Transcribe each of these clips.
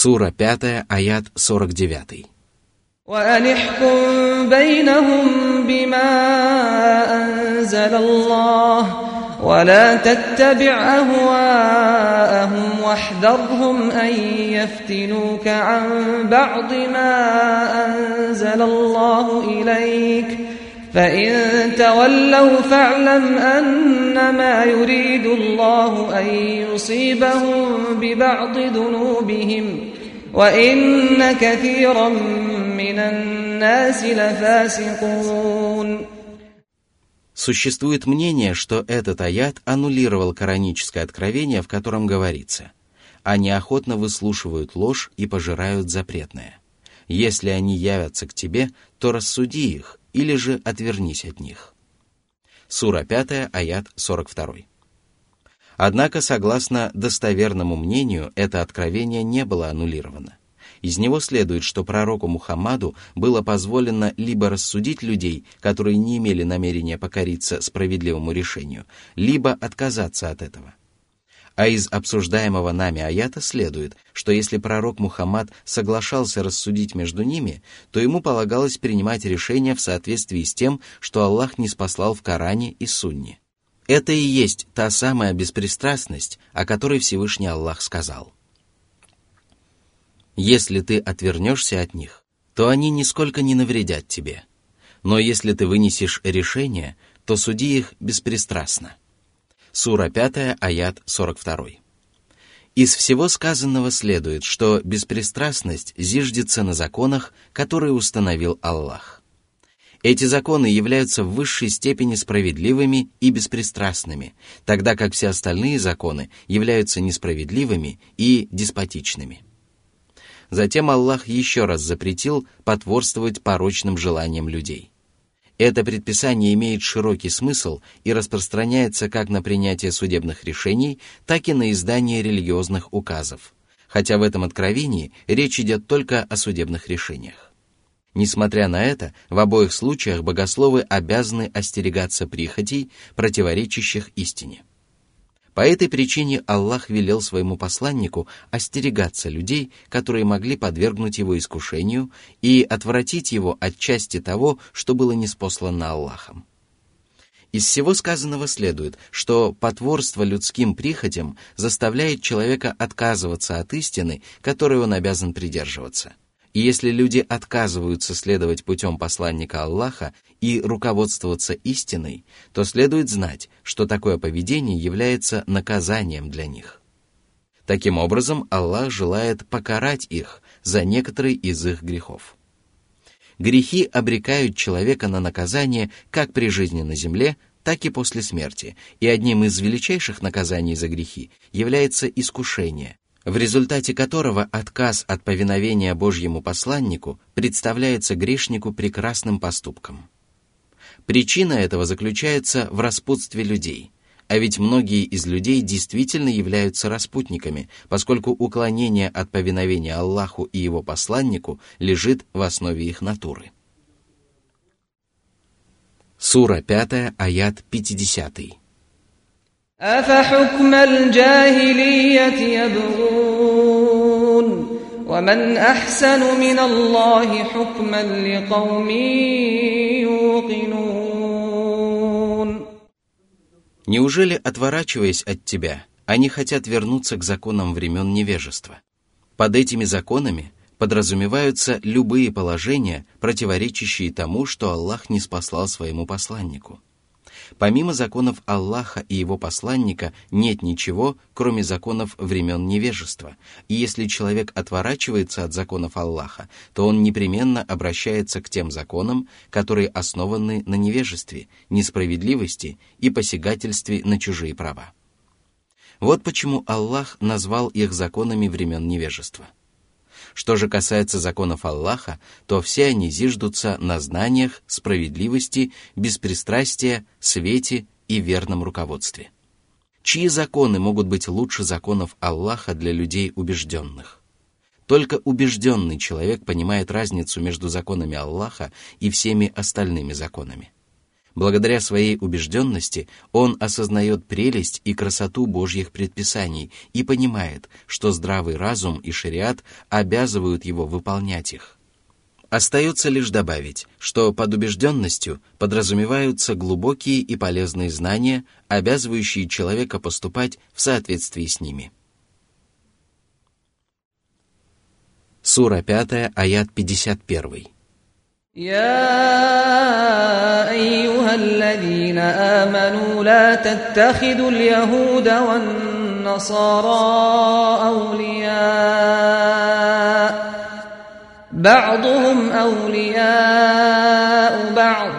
Сура 5, аят 49. وأن احكم بينهم بما أنزل الله ولا تتبع أهواءهم واحذرهم أن يفتنوك عن بعض ما أنزل الله إليك فإن تولوا فاعلم أنما يريد الله أن يصيبهم ببعض ذنوبهم وإن كثيرا من الناس لفاسقون Существует мнение, что этот аят аннулировал кораническое откровение, в котором говорится «Они охотно выслушивают ложь и пожирают запретное. Если они явятся к тебе, то рассуди их, или же отвернись от них». Сура 5, аят 42. Однако, согласно достоверному мнению, это откровение не было аннулировано. Из него следует, что пророку Мухаммаду было позволено либо рассудить людей, которые не имели намерения покориться справедливому решению, либо отказаться от этого. А из обсуждаемого нами аята следует, что если пророк Мухаммад соглашался рассудить между ними, то ему полагалось принимать решение в соответствии с тем, что Аллах не спаслал в Коране и Сунне. Это и есть та самая беспристрастность, о которой Всевышний Аллах сказал – если ты отвернешься от них, то они нисколько не навредят тебе. Но если ты вынесешь решение, то суди их беспристрастно. Сура 5, аят 42. Из всего сказанного следует, что беспристрастность зиждется на законах, которые установил Аллах. Эти законы являются в высшей степени справедливыми и беспристрастными, тогда как все остальные законы являются несправедливыми и деспотичными. Затем Аллах еще раз запретил потворствовать порочным желаниям людей. Это предписание имеет широкий смысл и распространяется как на принятие судебных решений, так и на издание религиозных указов, хотя в этом откровении речь идет только о судебных решениях. Несмотря на это, в обоих случаях богословы обязаны остерегаться прихотей, противоречащих истине. По этой причине Аллах велел своему посланнику остерегаться людей, которые могли подвергнуть его искушению и отвратить его от части того, что было неспослано Аллахом. Из всего сказанного следует, что потворство людским прихотям заставляет человека отказываться от истины, которой он обязан придерживаться. И если люди отказываются следовать путем посланника Аллаха и руководствоваться истиной, то следует знать, что такое поведение является наказанием для них. Таким образом, Аллах желает покарать их за некоторые из их грехов. Грехи обрекают человека на наказание как при жизни на земле, так и после смерти, и одним из величайших наказаний за грехи является искушение, в результате которого отказ от повиновения Божьему посланнику представляется грешнику прекрасным поступком. Причина этого заключается в распутстве людей, а ведь многие из людей действительно являются распутниками, поскольку уклонение от повиновения Аллаху и его посланнику лежит в основе их натуры. Сура 5, аят 50. أفحكم الجاهلية يبغون ومن أحسن من الله حكما لقوم يوقنون Неужели, отворачиваясь от тебя, они хотят вернуться к законам времен невежества? Под этими законами подразумеваются любые положения, противоречащие тому, что Аллах не спаслал своему посланнику – Помимо законов Аллаха и его посланника нет ничего, кроме законов времен невежества. И если человек отворачивается от законов Аллаха, то он непременно обращается к тем законам, которые основаны на невежестве, несправедливости и посягательстве на чужие права. Вот почему Аллах назвал их законами времен невежества – что же касается законов Аллаха, то все они зиждутся на знаниях, справедливости, беспристрастия, свете и верном руководстве. Чьи законы могут быть лучше законов Аллаха для людей убежденных? Только убежденный человек понимает разницу между законами Аллаха и всеми остальными законами. Благодаря своей убежденности он осознает прелесть и красоту Божьих предписаний и понимает, что здравый разум и шариат обязывают его выполнять их. Остается лишь добавить, что под убежденностью подразумеваются глубокие и полезные знания, обязывающие человека поступать в соответствии с ними. Сура 5, аят 51. يا أيها الذين آمنوا لا تتخذوا اليهود والنصارى أولياء. بعضهم أولياء بعض.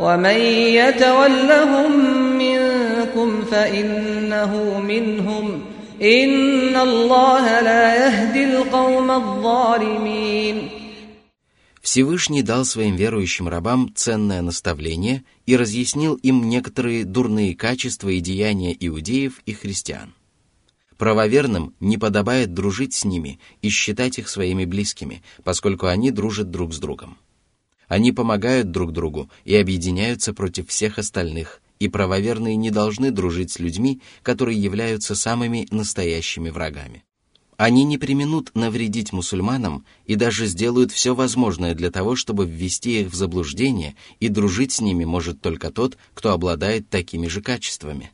ومن يتولهم منكم فإنه منهم. إن الله لا يهدي القوم الظالمين. Всевышний дал своим верующим рабам ценное наставление и разъяснил им некоторые дурные качества и деяния иудеев и христиан. Правоверным не подобает дружить с ними и считать их своими близкими, поскольку они дружат друг с другом. Они помогают друг другу и объединяются против всех остальных, и правоверные не должны дружить с людьми, которые являются самыми настоящими врагами. Они не применут навредить мусульманам и даже сделают все возможное для того, чтобы ввести их в заблуждение, и дружить с ними может только тот, кто обладает такими же качествами.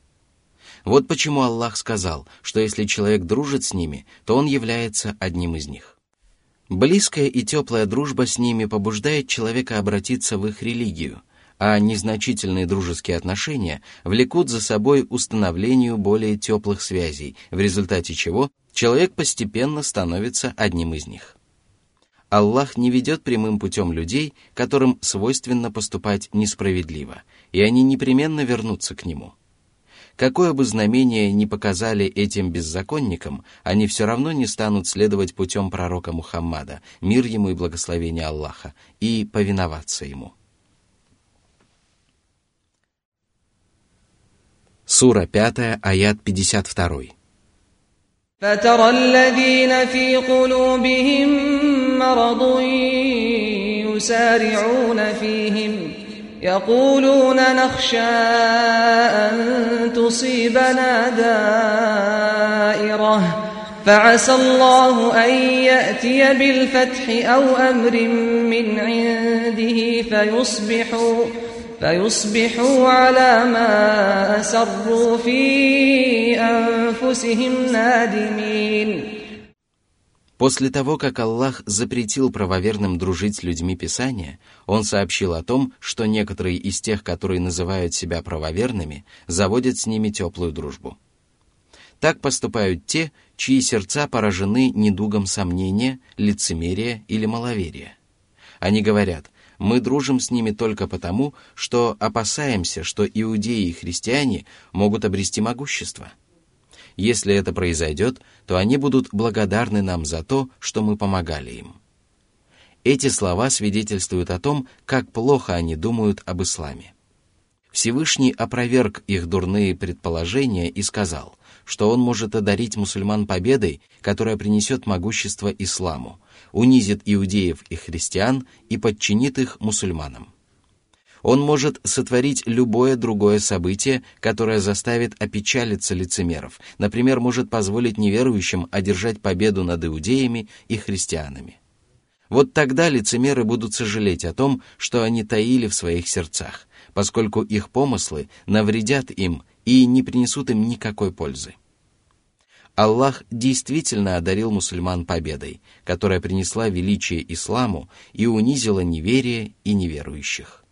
Вот почему Аллах сказал, что если человек дружит с ними, то он является одним из них. Близкая и теплая дружба с ними побуждает человека обратиться в их религию, а незначительные дружеские отношения влекут за собой установлению более теплых связей, в результате чего человек постепенно становится одним из них. Аллах не ведет прямым путем людей, которым свойственно поступать несправедливо, и они непременно вернутся к Нему. Какое бы знамение ни показали этим беззаконникам, они все равно не станут следовать путем пророка Мухаммада, мир ему и благословение Аллаха, и повиноваться ему. Сура 5, аят 52. فترى الذين في قلوبهم مرض يسارعون فيهم يقولون نخشى أن تصيبنا دائرة فعسى الله أن يأتي بالفتح أو أمر من عنده فيصبحوا فيصبحوا على ما أسروا في أنفسهم نادمين После того, как Аллах запретил правоверным дружить с людьми Писания, Он сообщил о том, что некоторые из тех, которые называют себя правоверными, заводят с ними теплую дружбу. Так поступают те, чьи сердца поражены недугом сомнения, лицемерия или маловерия. Они говорят – мы дружим с ними только потому, что опасаемся, что иудеи и христиане могут обрести могущество. Если это произойдет, то они будут благодарны нам за то, что мы помогали им. Эти слова свидетельствуют о том, как плохо они думают об исламе. Всевышний опроверг их дурные предположения и сказал, что он может одарить мусульман победой, которая принесет могущество исламу, унизит иудеев и христиан и подчинит их мусульманам. Он может сотворить любое другое событие, которое заставит опечалиться лицемеров, например, может позволить неверующим одержать победу над иудеями и христианами. Вот тогда лицемеры будут сожалеть о том, что они таили в своих сердцах, поскольку их помыслы навредят им и не принесут им никакой пользы. Аллах действительно одарил мусульман победой, которая принесла величие исламу и унизила неверие и неверующих.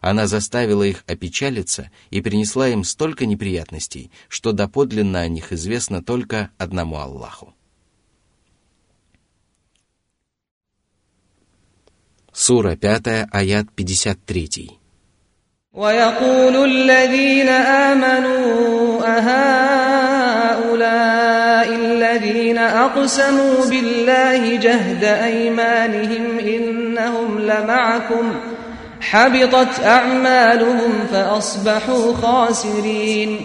Она заставила их опечалиться и принесла им столько неприятностей, что доподлинно о них известно только одному Аллаху. Сура 5, аят 53. ويقول الذين آمنوا أهؤلاء الذين أقسموا بالله جهد أيمانهم إنهم لمعكم حبطت أعمالهم فأصبحوا خاسرين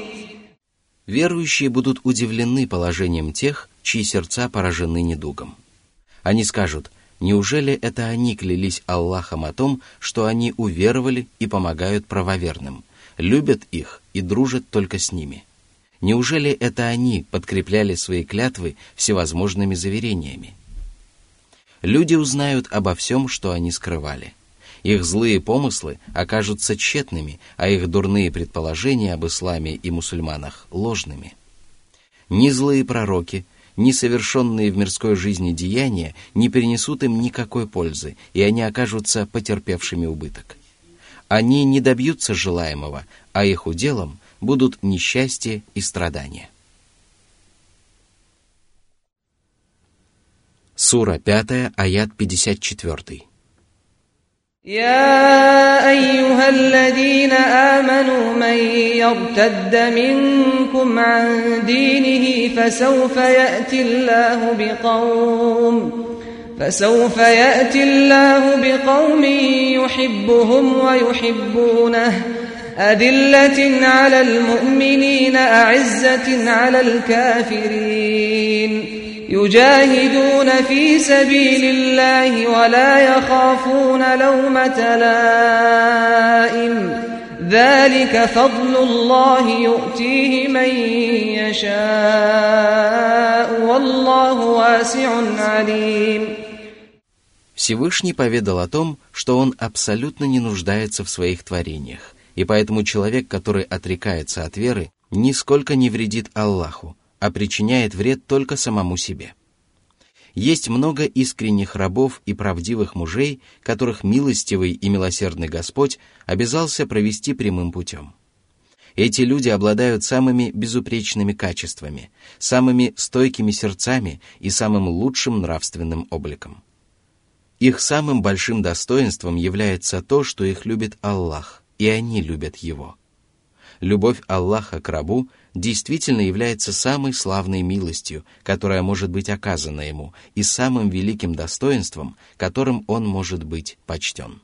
Верующие будут удивлены положением тех, чьи сердца поражены недугом. Они скажут, Неужели это они клялись Аллахом о том, что они уверовали и помогают правоверным, любят их и дружат только с ними? Неужели это они подкрепляли свои клятвы всевозможными заверениями? Люди узнают обо всем, что они скрывали. Их злые помыслы окажутся тщетными, а их дурные предположения об исламе и мусульманах – ложными. Ни злые пророки – несовершенные в мирской жизни деяния не принесут им никакой пользы, и они окажутся потерпевшими убыток. Они не добьются желаемого, а их уделом будут несчастье и страдания. Сура 5, аят 54. يا أيها الذين آمنوا من يرتد منكم عن دينه فسوف يأتي الله بقوم فسوف يأتي الله بقوم يحبهم ويحبونه أذلة على المؤمنين أعزة على الكافرين يجاهدون في سبيل الله ولا يخافون لومة لائم ذلك فضل الله يؤتيه من يشاء والله واسع عليم Всевышний поведал о том, что он абсолютно не нуждается в своих творениях, и поэтому человек, который отрекается от веры, нисколько не вредит Аллаху, а причиняет вред только самому себе. Есть много искренних рабов и правдивых мужей, которых милостивый и милосердный Господь обязался провести прямым путем. Эти люди обладают самыми безупречными качествами, самыми стойкими сердцами и самым лучшим нравственным обликом. Их самым большим достоинством является то, что их любит Аллах, и они любят Его. Любовь Аллаха к рабу действительно является самой славной милостью, которая может быть оказана ему, и самым великим достоинством, которым он может быть почтен.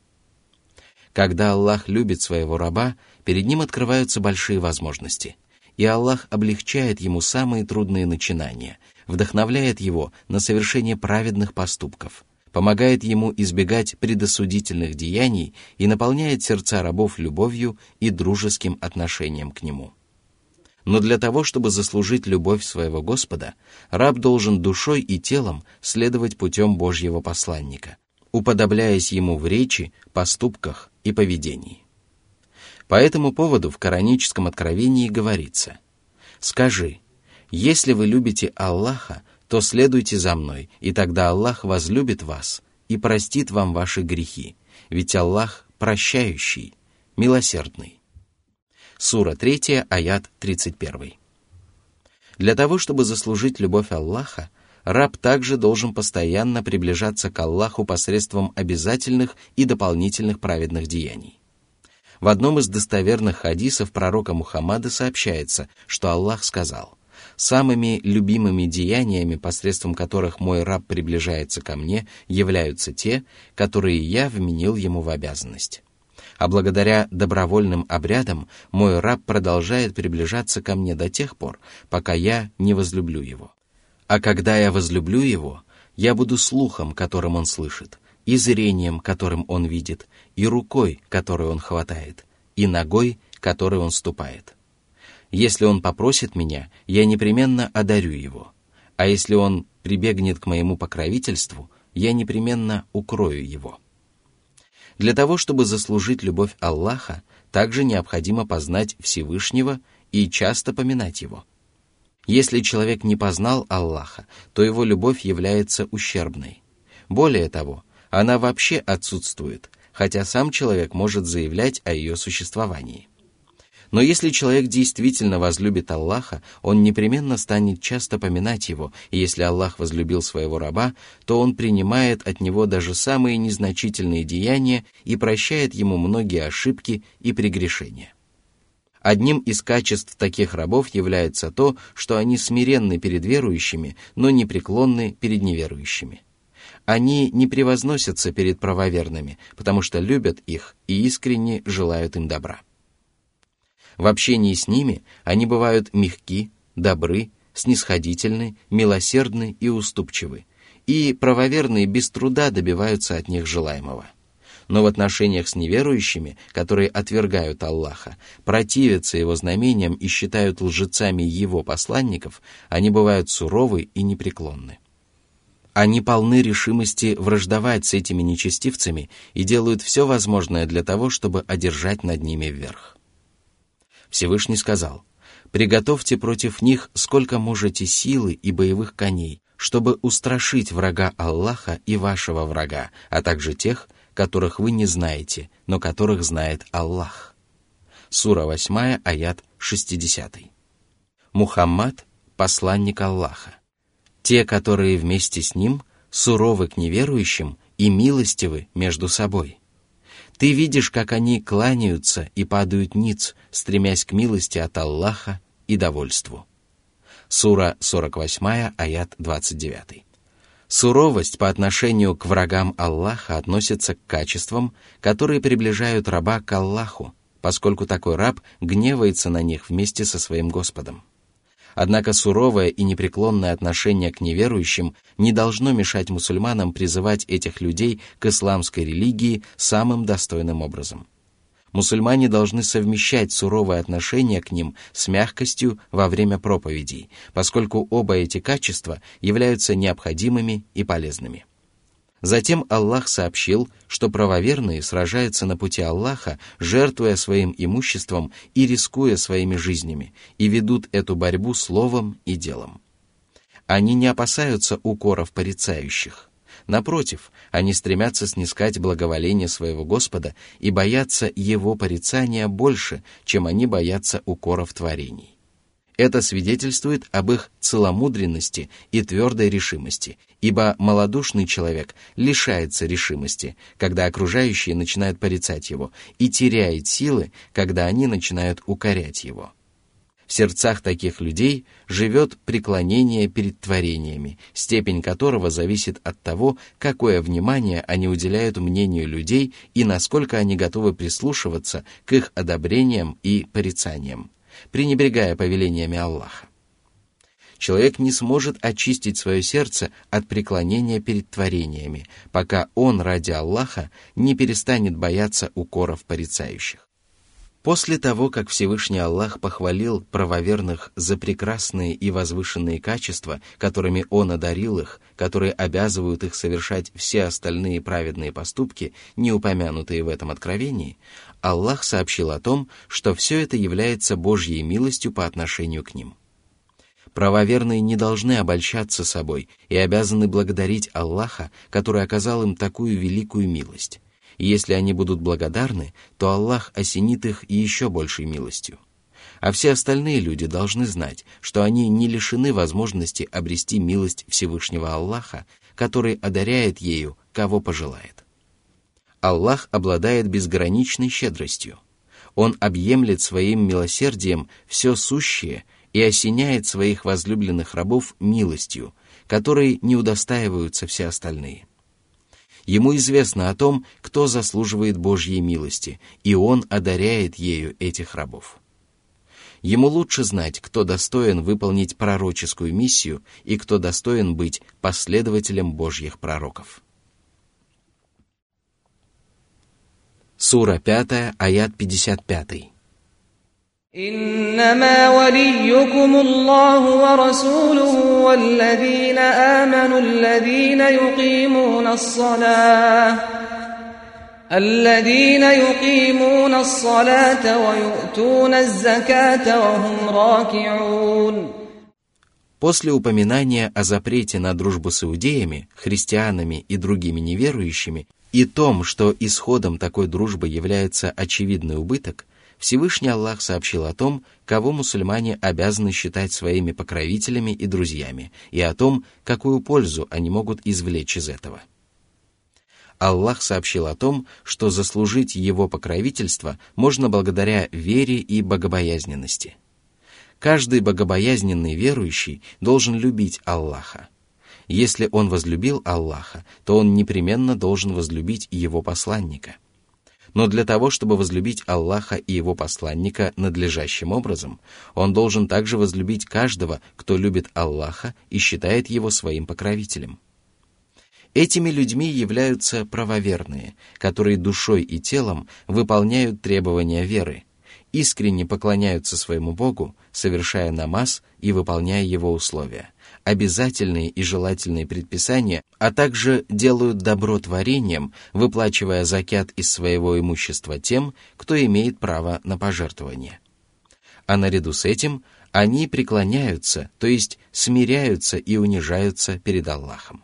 Когда Аллах любит своего раба, перед ним открываются большие возможности, и Аллах облегчает ему самые трудные начинания, вдохновляет его на совершение праведных поступков, помогает ему избегать предосудительных деяний и наполняет сердца рабов любовью и дружеским отношением к нему. Но для того, чтобы заслужить любовь своего Господа, раб должен душой и телом следовать путем Божьего посланника, уподобляясь ему в речи, поступках и поведении. По этому поводу в кораническом откровении говорится «Скажи, если вы любите Аллаха, то следуйте за мной, и тогда Аллах возлюбит вас и простит вам ваши грехи, ведь Аллах прощающий, милосердный». Сура 3, аят 31. Для того, чтобы заслужить любовь Аллаха, раб также должен постоянно приближаться к Аллаху посредством обязательных и дополнительных праведных деяний. В одном из достоверных хадисов пророка Мухаммада сообщается, что Аллах сказал, «Самыми любимыми деяниями, посредством которых мой раб приближается ко мне, являются те, которые я вменил ему в обязанность» а благодаря добровольным обрядам мой раб продолжает приближаться ко мне до тех пор, пока я не возлюблю его. А когда я возлюблю его, я буду слухом, которым он слышит, и зрением, которым он видит, и рукой, которой он хватает, и ногой, которой он ступает. Если он попросит меня, я непременно одарю его, а если он прибегнет к моему покровительству, я непременно укрою его. Для того, чтобы заслужить любовь Аллаха, также необходимо познать Всевышнего и часто поминать Его. Если человек не познал Аллаха, то его любовь является ущербной. Более того, она вообще отсутствует, хотя сам человек может заявлять о ее существовании. Но если человек действительно возлюбит Аллаха, он непременно станет часто поминать его, и если Аллах возлюбил своего раба, то он принимает от него даже самые незначительные деяния и прощает ему многие ошибки и прегрешения. Одним из качеств таких рабов является то, что они смиренны перед верующими, но непреклонны перед неверующими. Они не превозносятся перед правоверными, потому что любят их и искренне желают им добра. В общении с ними они бывают мягки, добры, снисходительны, милосердны и уступчивы, и правоверные без труда добиваются от них желаемого. Но в отношениях с неверующими, которые отвергают Аллаха, противятся его знамениям и считают лжецами его посланников, они бывают суровы и непреклонны. Они полны решимости враждовать с этими нечестивцами и делают все возможное для того, чтобы одержать над ними вверх. Всевышний сказал, «Приготовьте против них сколько можете силы и боевых коней, чтобы устрашить врага Аллаха и вашего врага, а также тех, которых вы не знаете, но которых знает Аллах». Сура 8, аят 60. Мухаммад – посланник Аллаха. Те, которые вместе с ним, суровы к неверующим и милостивы между собой. Ты видишь, как они кланяются и падают ниц, стремясь к милости от Аллаха и довольству. Сура 48, аят 29. Суровость по отношению к врагам Аллаха относится к качествам, которые приближают раба к Аллаху, поскольку такой раб гневается на них вместе со своим Господом. Однако суровое и непреклонное отношение к неверующим не должно мешать мусульманам призывать этих людей к исламской религии самым достойным образом. Мусульмане должны совмещать суровое отношение к ним с мягкостью во время проповедей, поскольку оба эти качества являются необходимыми и полезными. Затем Аллах сообщил, что правоверные сражаются на пути Аллаха, жертвуя своим имуществом и рискуя своими жизнями, и ведут эту борьбу словом и делом. Они не опасаются укоров порицающих. Напротив, они стремятся снискать благоволение своего Господа и боятся Его порицания больше, чем они боятся укоров творений. Это свидетельствует об их целомудренности и твердой решимости, ибо малодушный человек лишается решимости, когда окружающие начинают порицать его, и теряет силы, когда они начинают укорять его. В сердцах таких людей живет преклонение перед творениями, степень которого зависит от того, какое внимание они уделяют мнению людей и насколько они готовы прислушиваться к их одобрениям и порицаниям пренебрегая повелениями Аллаха. Человек не сможет очистить свое сердце от преклонения перед творениями, пока он ради Аллаха не перестанет бояться укоров порицающих. После того, как Всевышний Аллах похвалил правоверных за прекрасные и возвышенные качества, которыми Он одарил их, которые обязывают их совершать все остальные праведные поступки, не упомянутые в этом откровении, Аллах сообщил о том, что все это является Божьей милостью по отношению к ним. Правоверные не должны обольщаться собой и обязаны благодарить Аллаха, который оказал им такую великую милость и если они будут благодарны, то Аллах осенит их еще большей милостью. А все остальные люди должны знать, что они не лишены возможности обрести милость Всевышнего Аллаха, который одаряет ею, кого пожелает. Аллах обладает безграничной щедростью. Он объемлет своим милосердием все сущее и осеняет своих возлюбленных рабов милостью, которой не удостаиваются все остальные. Ему известно о том, кто заслуживает Божьей милости, и он одаряет ею этих рабов. Ему лучше знать, кто достоин выполнить пророческую миссию и кто достоин быть последователем Божьих пророков. Сура 5, аят 55. إنما وليكم الله ورسوله والذين آمنوا الذين يقيمون الصلاة الذين يقيمون الصلاة ويؤتون الزكاة وهم راكعون После упоминания о запрете на дружбу с иудеями, христианами и другими неверующими и том, что исходом такой дружбы является очевидный убыток, Всевышний Аллах сообщил о том, кого мусульмане обязаны считать своими покровителями и друзьями, и о том, какую пользу они могут извлечь из этого. Аллах сообщил о том, что заслужить его покровительство можно благодаря вере и богобоязненности. Каждый богобоязненный верующий должен любить Аллаха. Если он возлюбил Аллаха, то он непременно должен возлюбить его посланника – Но для того, чтобы возлюбить Аллаха и его посланника надлежащим образом, он должен также возлюбить каждого, кто любит Аллаха и считает его своим покровителем. Этими людьми являются правоверные, которые душой и телом выполняют требования веры, искренне поклоняются своему Богу, совершая намаз и выполняя его условия, обязательные и желательные предписания, а также делают добро творением, выплачивая закят из своего имущества тем, кто имеет право на пожертвование. А наряду с этим они преклоняются, то есть смиряются и унижаются перед Аллахом.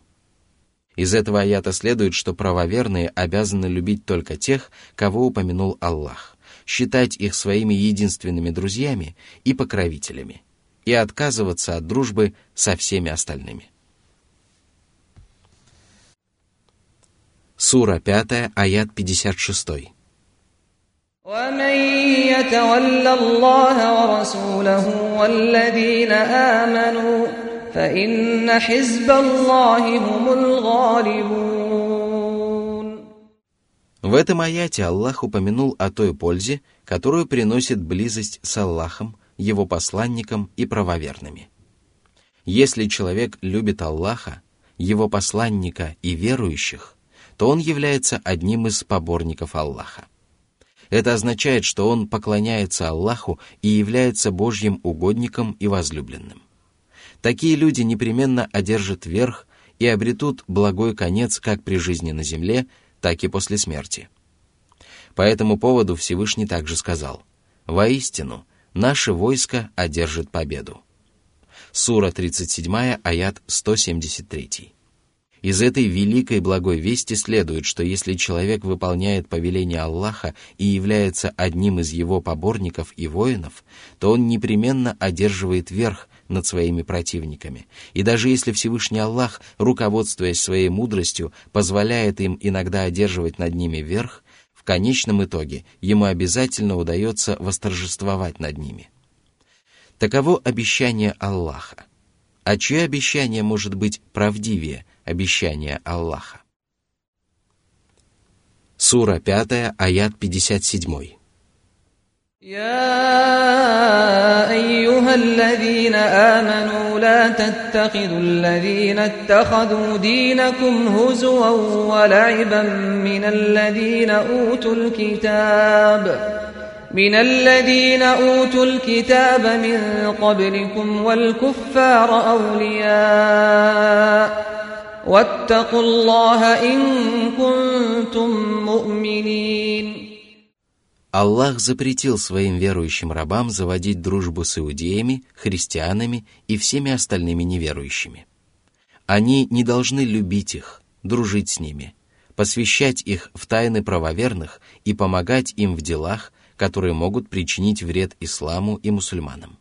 Из этого аята следует, что правоверные обязаны любить только тех, кого упомянул Аллах, считать их своими единственными друзьями и покровителями, и отказываться от дружбы со всеми остальными. Сура 5, аят 56. ومن يتول الله ورسوله والذين آمنوا فإن حزب الله هم الغالبون В этом аяте Аллах упомянул о той пользе, которую приносит близость с Аллахом, его посланником и правоверными. Если человек любит Аллаха, его посланника и верующих, то он является одним из поборников Аллаха. Это означает, что он поклоняется Аллаху и является Божьим угодником и возлюбленным. Такие люди непременно одержат верх и обретут благой конец как при жизни на земле, так и после смерти. По этому поводу Всевышний также сказал, «Воистину, наше войско одержит победу». Сура 37, аят 173. Из этой великой благой вести следует, что если человек выполняет повеление Аллаха и является одним из его поборников и воинов, то он непременно одерживает верх над своими противниками. И даже если Всевышний Аллах, руководствуясь своей мудростью, позволяет им иногда одерживать над ними верх, конечном итоге ему обязательно удается восторжествовать над ними. Таково обещание Аллаха. А чье обещание может быть правдивее обещания Аллаха? Сура 5, аят 57. يا أيها الذين آمنوا لا تتخذوا الذين اتخذوا دينكم هزوا ولعبا من الذين أوتوا الكتاب من الذين أوتوا الكتاب من قبلكم والكفار أولياء واتقوا الله إن كنتم مؤمنين Аллах запретил своим верующим рабам заводить дружбу с иудеями, христианами и всеми остальными неверующими. Они не должны любить их, дружить с ними, посвящать их в тайны правоверных и помогать им в делах, которые могут причинить вред исламу и мусульманам.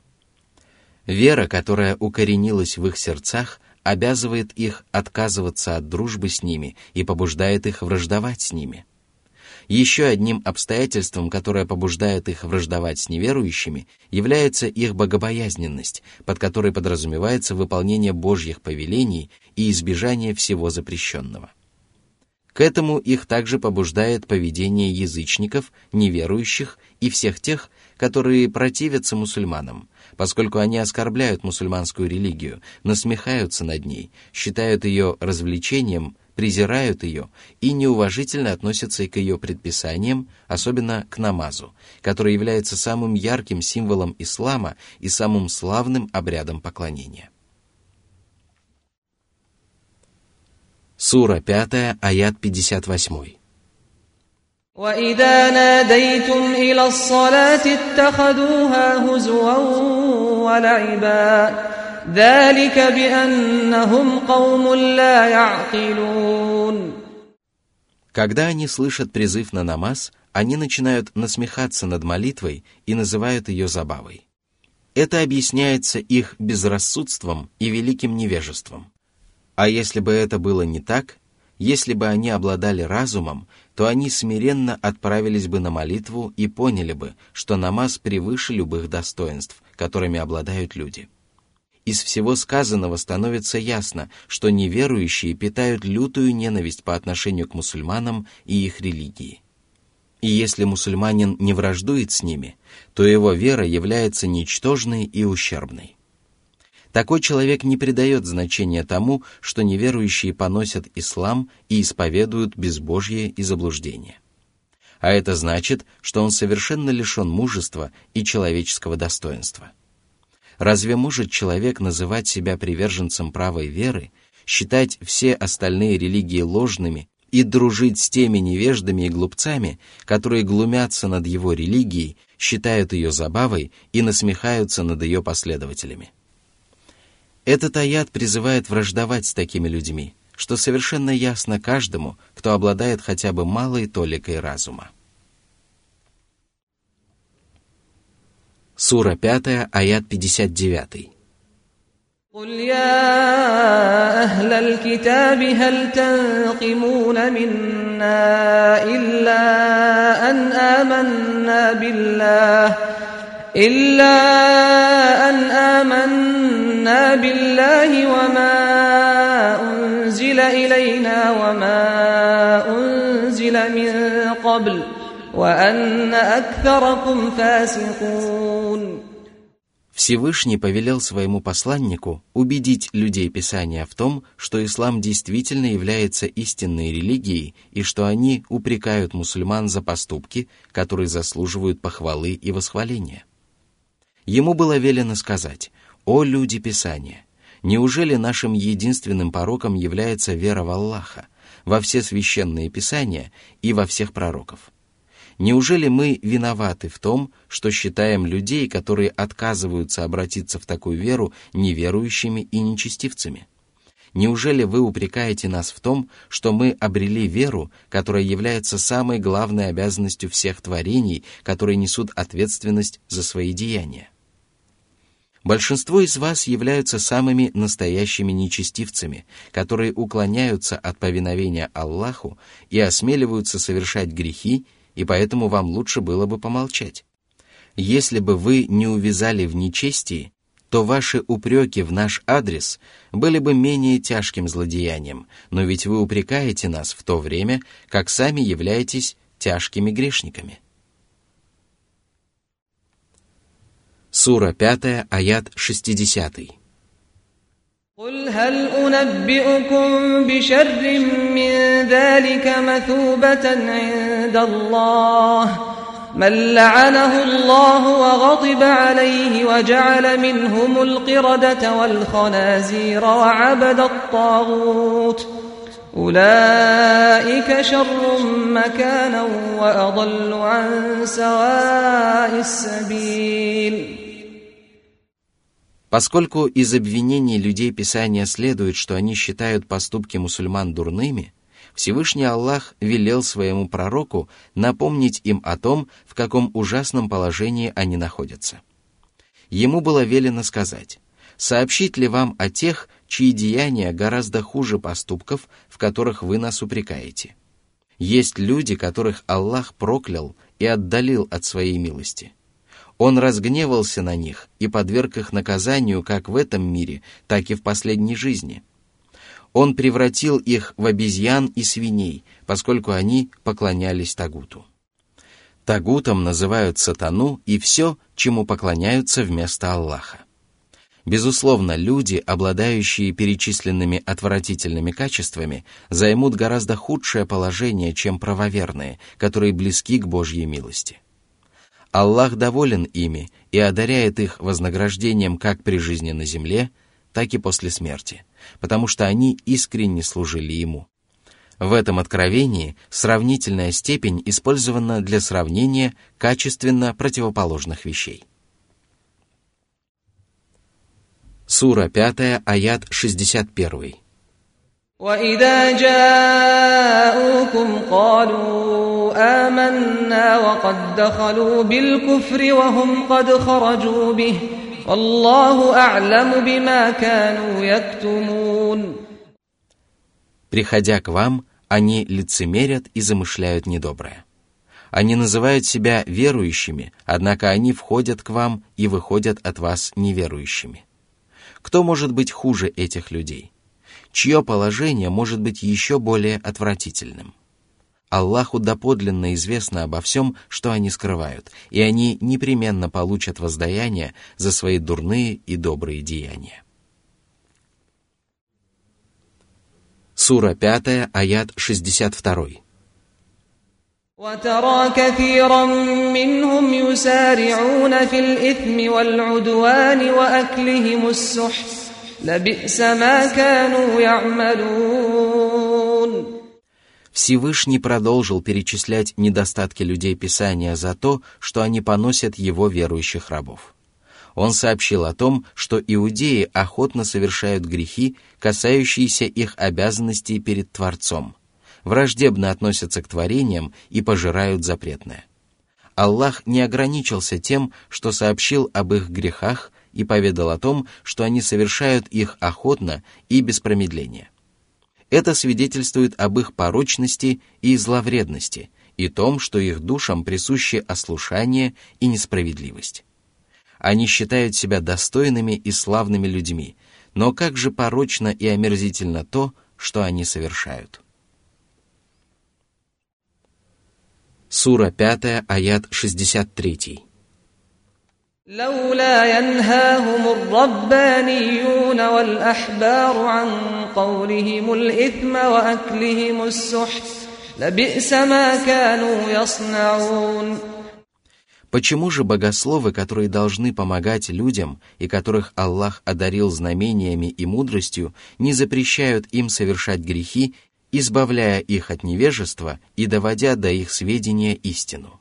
Вера, которая укоренилась в их сердцах, обязывает их отказываться от дружбы с ними и побуждает их враждовать с ними – еще одним обстоятельством, которое побуждает их враждовать с неверующими, является их богобоязненность, под которой подразумевается выполнение Божьих повелений и избежание всего запрещенного. К этому их также побуждает поведение язычников, неверующих и всех тех, которые противятся мусульманам, поскольку они оскорбляют мусульманскую религию, насмехаются над ней, считают ее развлечением – презирают ее и неуважительно относятся и к ее предписаниям, особенно к намазу, который является самым ярким символом ислама и самым славным обрядом поклонения. Сура 5, аят 58. Когда они слышат призыв на намаз, они начинают насмехаться над молитвой и называют ее забавой. Это объясняется их безрассудством и великим невежеством. А если бы это было не так, если бы они обладали разумом, то они смиренно отправились бы на молитву и поняли бы, что намаз превыше любых достоинств, которыми обладают люди. Из всего сказанного становится ясно, что неверующие питают лютую ненависть по отношению к мусульманам и их религии. И если мусульманин не враждует с ними, то его вера является ничтожной и ущербной. Такой человек не придает значения тому, что неверующие поносят ислам и исповедуют безбожье и заблуждение. А это значит, что он совершенно лишен мужества и человеческого достоинства. Разве может человек называть себя приверженцем правой веры, считать все остальные религии ложными и дружить с теми невеждами и глупцами, которые глумятся над его религией, считают ее забавой и насмехаются над ее последователями? Этот аят призывает враждовать с такими людьми, что совершенно ясно каждому, кто обладает хотя бы малой толикой разума. Сура 5, аят 59. قل يا أهل الكتاب هل تنقمون منا إلا أن آمنا بالله إلا أن آمنا بالله وما أنزل إلينا وما أنزل من قبل وأن أكثركم فاسقون Всевышний повелел своему посланнику убедить людей Писания в том, что ислам действительно является истинной религией и что они упрекают мусульман за поступки, которые заслуживают похвалы и восхваления. Ему было велено сказать, «О люди Писания, неужели нашим единственным пороком является вера в Аллаха, во все священные Писания и во всех пророков?» Неужели мы виноваты в том, что считаем людей, которые отказываются обратиться в такую веру, неверующими и нечестивцами? Неужели вы упрекаете нас в том, что мы обрели веру, которая является самой главной обязанностью всех творений, которые несут ответственность за свои деяния? Большинство из вас являются самыми настоящими нечестивцами, которые уклоняются от повиновения Аллаху и осмеливаются совершать грехи и поэтому вам лучше было бы помолчать. Если бы вы не увязали в нечестии, то ваши упреки в наш адрес были бы менее тяжким злодеянием, но ведь вы упрекаете нас в то время, как сами являетесь тяжкими грешниками. Сура 5, аят 60. قل هل أنبئكم بشر من ذلك مثوبة عند الله من لعنه الله وغضب عليه وجعل منهم القردة والخنازير وعبد الطاغوت أولئك شر مكانا وأضل عن سواء السبيل Поскольку из обвинений людей Писания следует, что они считают поступки мусульман дурными, Всевышний Аллах велел своему пророку напомнить им о том, в каком ужасном положении они находятся. Ему было велено сказать, «Сообщить ли вам о тех, чьи деяния гораздо хуже поступков, в которых вы нас упрекаете? Есть люди, которых Аллах проклял и отдалил от своей милости. Он разгневался на них и подверг их наказанию как в этом мире, так и в последней жизни. Он превратил их в обезьян и свиней, поскольку они поклонялись Тагуту. Тагутом называют сатану и все, чему поклоняются вместо Аллаха. Безусловно, люди, обладающие перечисленными отвратительными качествами, займут гораздо худшее положение, чем правоверные, которые близки к Божьей милости. Аллах доволен ими и одаряет их вознаграждением как при жизни на земле, так и после смерти, потому что они искренне служили Ему. В этом откровении сравнительная степень использована для сравнения качественно противоположных вещей. Сура 5, аят 61 وإذا جاءوكم قالوا آمنا وقد دخلوا بالكفر وهم قد خرجوا به والله أعلم بما كانوا يكتمون Приходя к вам, они лицемерят и замышляют недоброе. Они называют себя верующими, однако они входят к вам и выходят от вас неверующими. Кто может быть хуже этих людей? чье положение может быть еще более отвратительным. Аллаху доподлинно известно обо всем, что они скрывают, и они непременно получат воздаяние за свои дурные и добрые деяния. Сура 5, аят 62. وترى كثيرا منهم يسارعون في الإثم والعدوان وأكلهم السحت لبئس ما كانوا يعملون Всевышний продолжил перечислять недостатки людей Писания за то, что они поносят его верующих рабов. Он сообщил о том, что иудеи охотно совершают грехи, касающиеся их обязанностей перед Творцом, враждебно относятся к творениям и пожирают запретное. Аллах не ограничился тем, что сообщил об их грехах и поведал о том, что они совершают их охотно и без промедления. Это свидетельствует об их порочности и зловредности и том, что их душам присущи ослушание и несправедливость. Они считают себя достойными и славными людьми, но как же порочно и омерзительно то, что они совершают. Сура 5, аят 63. لولا ينهاهم الربانيون والأحبار عن قولهم الإثم وأكلهم السحت لبئس ما كانوا يصنعون Почему же богословы, которые должны помогать людям и которых Аллах одарил знамениями и мудростью, не запрещают им совершать грехи, избавляя их от невежества и доводя до их сведения истину?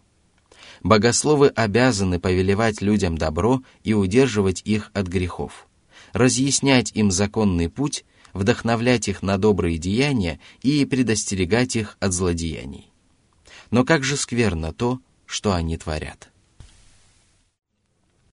Богословы обязаны повелевать людям добро и удерживать их от грехов, разъяснять им законный путь, вдохновлять их на добрые деяния и предостерегать их от злодеяний. Но как же скверно то, что они творят.